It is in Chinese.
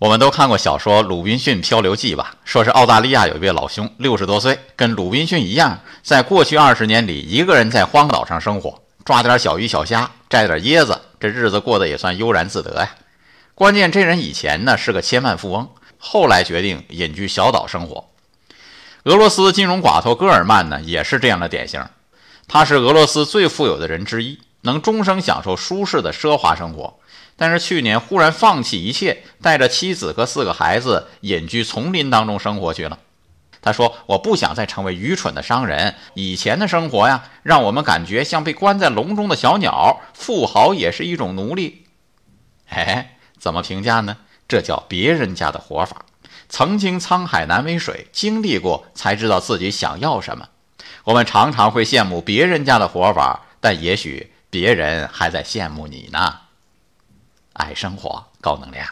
我们都看过小说《鲁滨逊漂流记》吧？说是澳大利亚有一位老兄，六十多岁，跟鲁滨逊一样，在过去二十年里，一个人在荒岛上生活，抓点小鱼小虾，摘点椰子，这日子过得也算悠然自得呀。关键这人以前呢是个千万富翁，后来决定隐居小岛生活。俄罗斯金融寡头戈尔曼呢也是这样的典型，他是俄罗斯最富有的人之一，能终生享受舒适的奢华生活。但是去年忽然放弃一切，带着妻子和四个孩子隐居丛林当中生活去了。他说：“我不想再成为愚蠢的商人。以前的生活呀，让我们感觉像被关在笼中的小鸟，富豪也是一种奴隶。”哎，怎么评价呢？这叫别人家的活法。曾经沧海难为水，经历过才知道自己想要什么。我们常常会羡慕别人家的活法，但也许别人还在羡慕你呢。爱生活，高能量。